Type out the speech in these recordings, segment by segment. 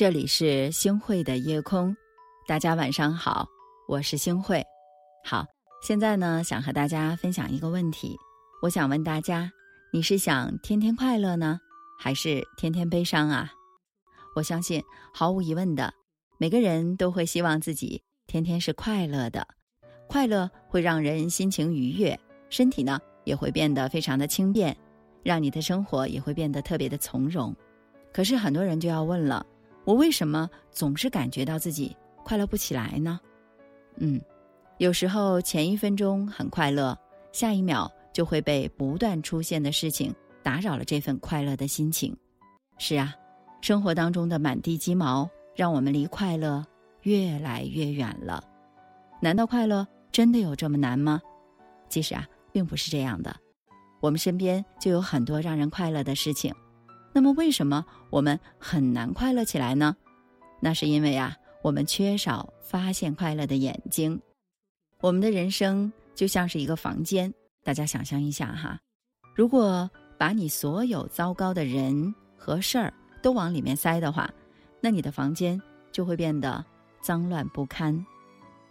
这里是星汇的夜空，大家晚上好，我是星汇。好，现在呢，想和大家分享一个问题。我想问大家，你是想天天快乐呢，还是天天悲伤啊？我相信，毫无疑问的，每个人都会希望自己天天是快乐的。快乐会让人心情愉悦，身体呢也会变得非常的轻便，让你的生活也会变得特别的从容。可是很多人就要问了。我为什么总是感觉到自己快乐不起来呢？嗯，有时候前一分钟很快乐，下一秒就会被不断出现的事情打扰了这份快乐的心情。是啊，生活当中的满地鸡毛，让我们离快乐越来越远了。难道快乐真的有这么难吗？其实啊，并不是这样的。我们身边就有很多让人快乐的事情。那么，为什么我们很难快乐起来呢？那是因为啊，我们缺少发现快乐的眼睛。我们的人生就像是一个房间，大家想象一下哈，如果把你所有糟糕的人和事儿都往里面塞的话，那你的房间就会变得脏乱不堪。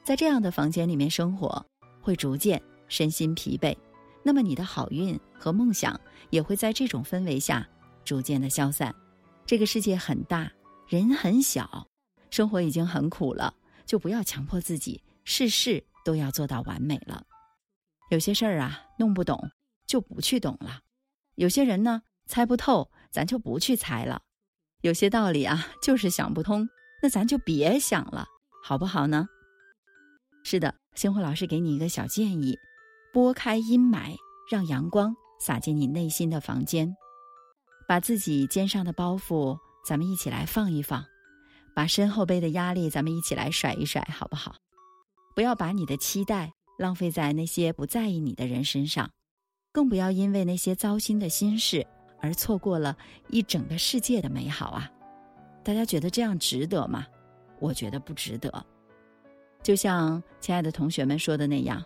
在这样的房间里面生活，会逐渐身心疲惫。那么，你的好运和梦想也会在这种氛围下。逐渐的消散，这个世界很大，人很小，生活已经很苦了，就不要强迫自己事事都要做到完美了。有些事儿啊，弄不懂就不去懂了；有些人呢，猜不透，咱就不去猜了；有些道理啊，就是想不通，那咱就别想了，好不好呢？是的，星辉老师给你一个小建议：拨开阴霾，让阳光洒进你内心的房间。把自己肩上的包袱，咱们一起来放一放；把身后背的压力，咱们一起来甩一甩，好不好？不要把你的期待浪费在那些不在意你的人身上，更不要因为那些糟心的心事而错过了一整个世界的美好啊！大家觉得这样值得吗？我觉得不值得。就像亲爱的同学们说的那样，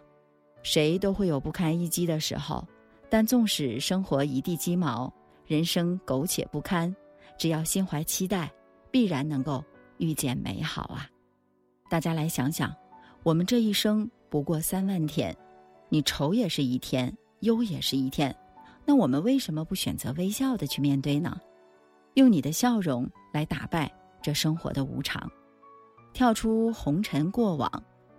谁都会有不堪一击的时候，但纵使生活一地鸡毛。人生苟且不堪，只要心怀期待，必然能够遇见美好啊！大家来想想，我们这一生不过三万天，你愁也是一天，忧也是一天，那我们为什么不选择微笑的去面对呢？用你的笑容来打败这生活的无常，跳出红尘过往，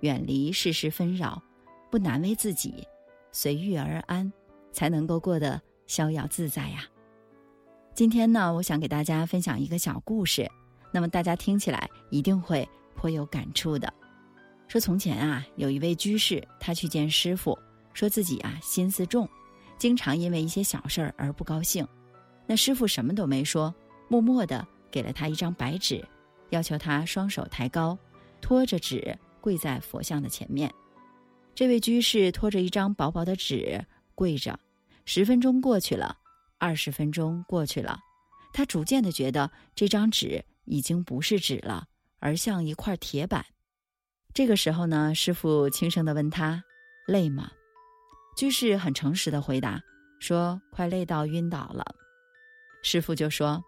远离世事纷扰，不难为自己，随遇而安，才能够过得逍遥自在呀！今天呢，我想给大家分享一个小故事，那么大家听起来一定会颇有感触的。说从前啊，有一位居士，他去见师傅，说自己啊心思重，经常因为一些小事儿而不高兴。那师傅什么都没说，默默的给了他一张白纸，要求他双手抬高，托着纸跪在佛像的前面。这位居士托着一张薄薄的纸跪着，十分钟过去了。二十分钟过去了，他逐渐的觉得这张纸已经不是纸了，而像一块铁板。这个时候呢，师傅轻声的问他：“累吗？”居士很诚实的回答说：“快累到晕倒了。”师傅就说：“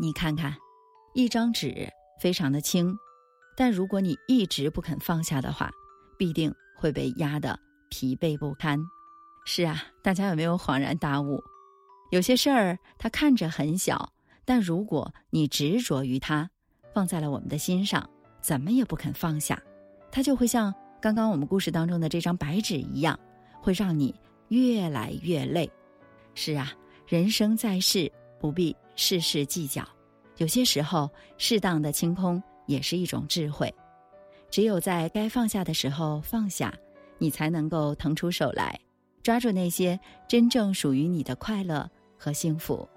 你看看，一张纸非常的轻，但如果你一直不肯放下的话，必定会被压得疲惫不堪。”是啊，大家有没有恍然大悟？有些事儿它看着很小，但如果你执着于它，放在了我们的心上，怎么也不肯放下，它就会像刚刚我们故事当中的这张白纸一样，会让你越来越累。是啊，人生在世不必事事计较，有些时候适当的清空也是一种智慧。只有在该放下的时候放下，你才能够腾出手来，抓住那些真正属于你的快乐。和幸福，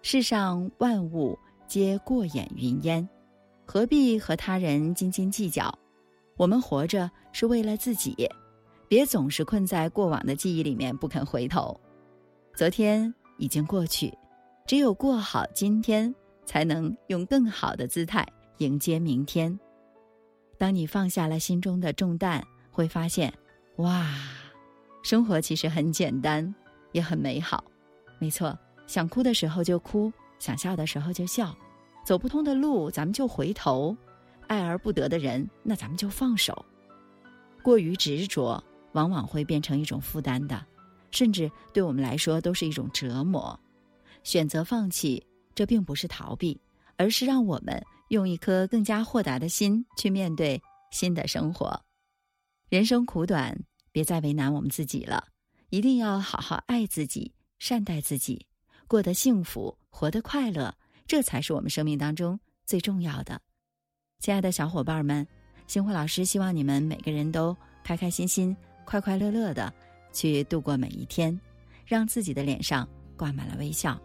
世上万物皆过眼云烟，何必和他人斤斤计较？我们活着是为了自己，别总是困在过往的记忆里面不肯回头。昨天已经过去，只有过好今天，才能用更好的姿态迎接明天。当你放下了心中的重担，会发现，哇，生活其实很简单，也很美好。没错，想哭的时候就哭，想笑的时候就笑，走不通的路，咱们就回头；爱而不得的人，那咱们就放手。过于执着，往往会变成一种负担的，甚至对我们来说都是一种折磨。选择放弃，这并不是逃避，而是让我们用一颗更加豁达的心去面对新的生活。人生苦短，别再为难我们自己了，一定要好好爱自己，善待自己，过得幸福，活得快乐。这才是我们生命当中最重要的，亲爱的小伙伴们，星慧老师希望你们每个人都开开心心、快快乐乐的去度过每一天，让自己的脸上挂满了微笑。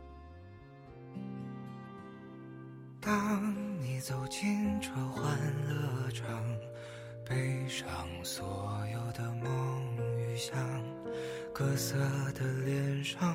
当你走进这欢乐场，背上所有的梦与想，各色的脸上，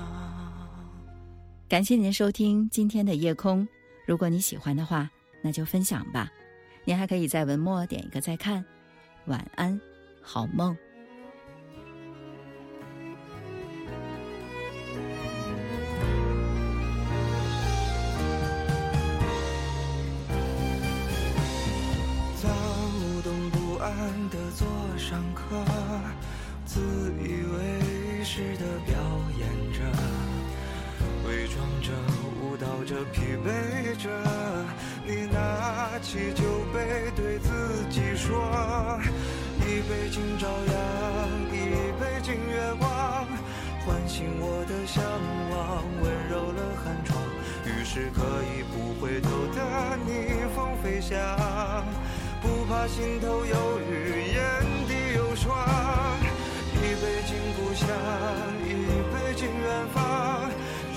感谢您收听今天的夜空，如果你喜欢的话，那就分享吧。您还可以在文末点一个再看。晚安，好梦。躁动不安的坐上客，自以为是的表演着。伪装着，舞蹈着，疲惫着。你拿起酒杯，对自己说：一杯敬朝阳，一杯敬月光，唤醒我的向往，温柔了寒窗。于是可以不回头的逆风飞翔，不怕心头有雨，